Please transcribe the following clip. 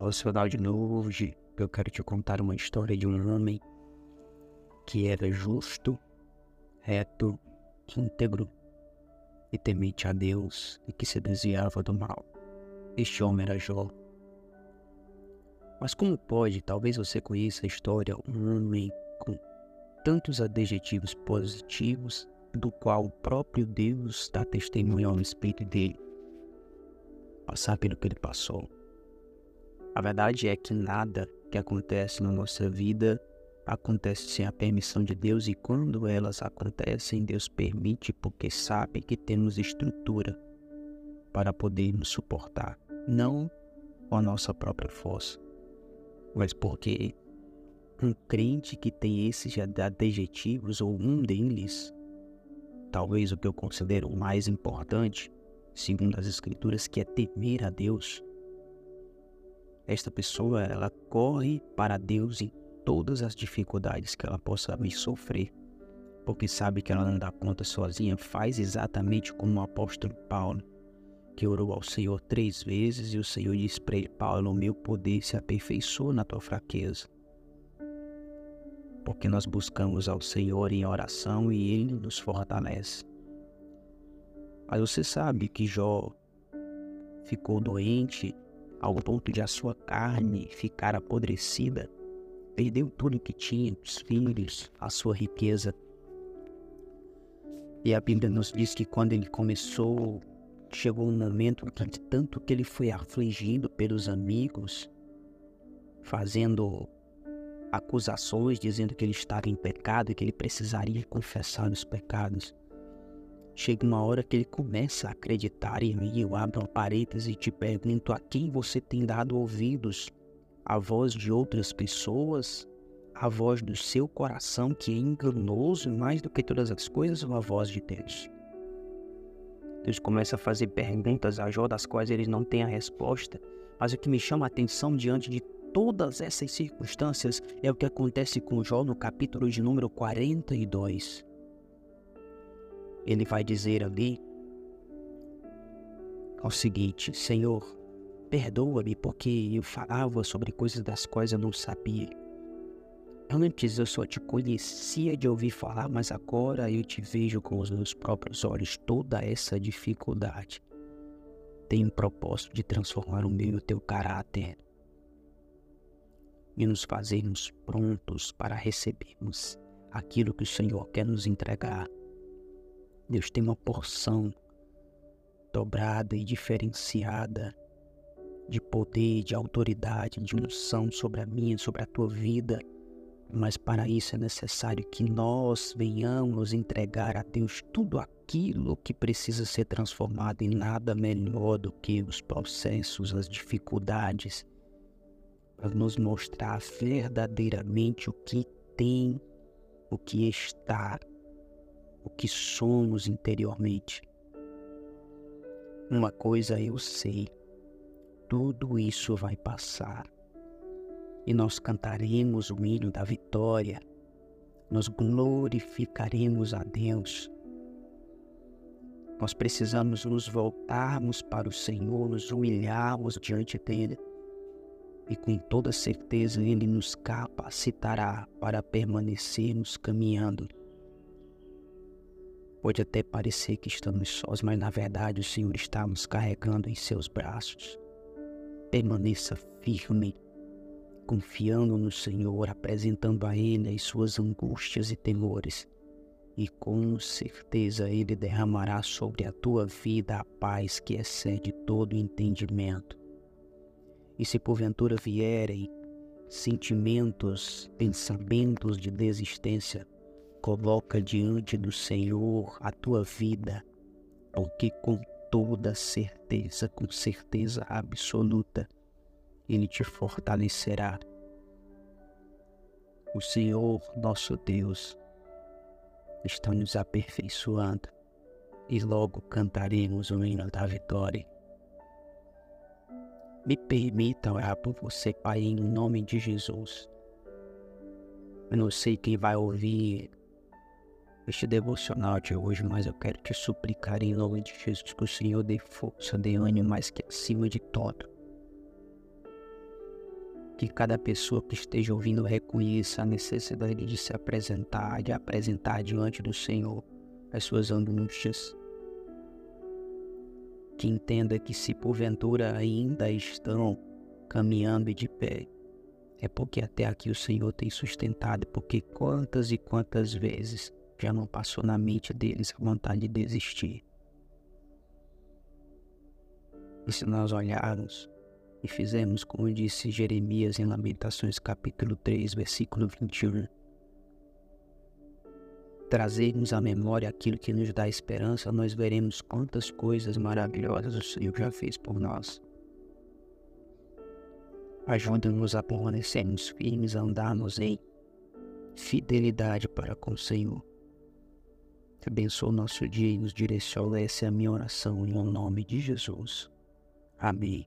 Ao de hoje, eu quero te contar uma história de um homem que era justo, reto, íntegro e temente a Deus e que se desviava do mal. Este homem era Jó. Mas como pode, talvez você conheça a história, um homem com tantos adjetivos positivos, do qual o próprio Deus dá testemunho ao respeito dele, passar pelo que ele passou a verdade é que nada que acontece na nossa vida acontece sem a permissão de Deus e quando elas acontecem, Deus permite porque sabe que temos estrutura para poder nos suportar, não com a nossa própria força, mas porque um crente que tem esses adjetivos ou um deles, talvez o que eu considero mais importante, segundo as escrituras, que é temer a Deus, esta pessoa ela corre para Deus em todas as dificuldades que ela possa vir sofrer, porque sabe que ela não dá conta sozinha, faz exatamente como o apóstolo Paulo, que orou ao Senhor três vezes e o Senhor disse para ele: Paulo, o meu poder se aperfeiçoa na tua fraqueza. Porque nós buscamos ao Senhor em oração e Ele nos fortalece. Mas você sabe que Jó ficou doente ao ponto de a sua carne ficar apodrecida, perdeu tudo que tinha, os filhos, a sua riqueza. E a Bíblia nos diz que quando ele começou, chegou um momento que de tanto que ele foi afligido pelos amigos, fazendo acusações, dizendo que ele estava em pecado e que ele precisaria confessar os pecados. Chega uma hora que ele começa a acreditar em mim. Eu abro um parêntese e te pergunto a quem você tem dado ouvidos? A voz de outras pessoas? A voz do seu coração que é enganoso mais do que todas as coisas ou a voz de Deus? Deus começa a fazer perguntas a Jó das quais ele não tem a resposta. Mas o que me chama a atenção diante de todas essas circunstâncias é o que acontece com Jó no capítulo de número 42 ele vai dizer ali o seguinte: Senhor, perdoa-me porque eu falava sobre coisas das quais eu não sabia. Antes eu só te conhecia de ouvir falar, mas agora eu te vejo com os meus próprios olhos. Toda essa dificuldade tem o propósito de transformar o meu e o teu caráter e nos fazermos prontos para recebermos aquilo que o Senhor quer nos entregar Deus tem uma porção dobrada e diferenciada de poder, de autoridade, de unção sobre a minha, sobre a tua vida. Mas para isso é necessário que nós venhamos entregar a Deus tudo aquilo que precisa ser transformado em nada melhor do que os processos, as dificuldades, para nos mostrar verdadeiramente o que tem, o que está o que somos interiormente. Uma coisa eu sei, tudo isso vai passar e nós cantaremos o hino da vitória, nós glorificaremos a Deus. Nós precisamos nos voltarmos para o Senhor, nos humilharmos diante dEle e com toda certeza Ele nos capacitará para permanecermos caminhando Pode até parecer que estamos sós, mas na verdade o Senhor está nos carregando em seus braços. Permaneça firme, confiando no Senhor, apresentando a Ele as suas angústias e temores. E com certeza Ele derramará sobre a tua vida a paz que excede todo entendimento. E se porventura vierem sentimentos, pensamentos de desistência, Coloca diante do Senhor a tua vida, porque com toda certeza, com certeza absoluta, Ele te fortalecerá. O Senhor, nosso Deus, está nos aperfeiçoando e logo cantaremos o hino da vitória. Me permita orar por você, Pai, em nome de Jesus. Eu não sei quem vai ouvir este devocional de hoje, mas eu quero te suplicar em nome de Jesus que o Senhor dê força, dê ânimo, mas que acima de tudo, Que cada pessoa que esteja ouvindo reconheça a necessidade de se apresentar, de apresentar diante do Senhor as suas angústias. Que entenda que se porventura ainda estão caminhando de pé, é porque até aqui o Senhor tem sustentado, porque quantas e quantas vezes já não passou na mente deles a vontade de desistir. E se nós olharmos e fizermos como disse Jeremias em Lamentações capítulo 3, versículo 21, trazermos à memória aquilo que nos dá esperança, nós veremos quantas coisas maravilhosas o Senhor já fez por nós. Ajuda-nos a permanecermos firmes, a andarmos em fidelidade para com o Senhor. Abençoa o nosso dia e nos direciona. Essa é a minha oração em nome de Jesus. Amém.